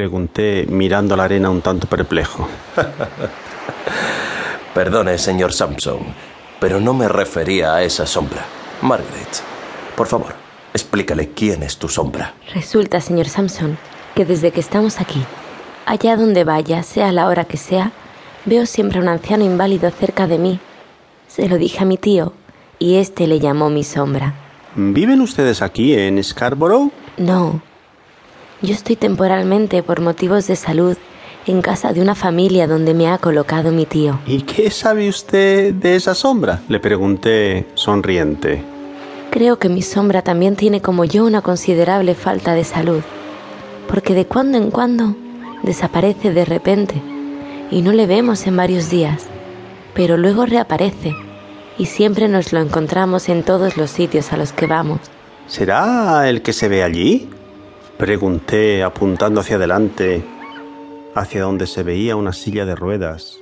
Pregunté mirando la arena un tanto perplejo. Perdone, señor Sampson, pero no me refería a esa sombra. Margaret, por favor, explícale quién es tu sombra. Resulta, señor Sampson, que desde que estamos aquí, allá donde vaya, sea la hora que sea, veo siempre a un anciano inválido cerca de mí. Se lo dije a mi tío, y éste le llamó mi sombra. ¿Viven ustedes aquí, en Scarborough? No. Yo estoy temporalmente, por motivos de salud, en casa de una familia donde me ha colocado mi tío. ¿Y qué sabe usted de esa sombra? Le pregunté, sonriente. Creo que mi sombra también tiene como yo una considerable falta de salud, porque de cuando en cuando desaparece de repente y no le vemos en varios días, pero luego reaparece y siempre nos lo encontramos en todos los sitios a los que vamos. ¿Será el que se ve allí? Pregunté apuntando hacia adelante, hacia donde se veía una silla de ruedas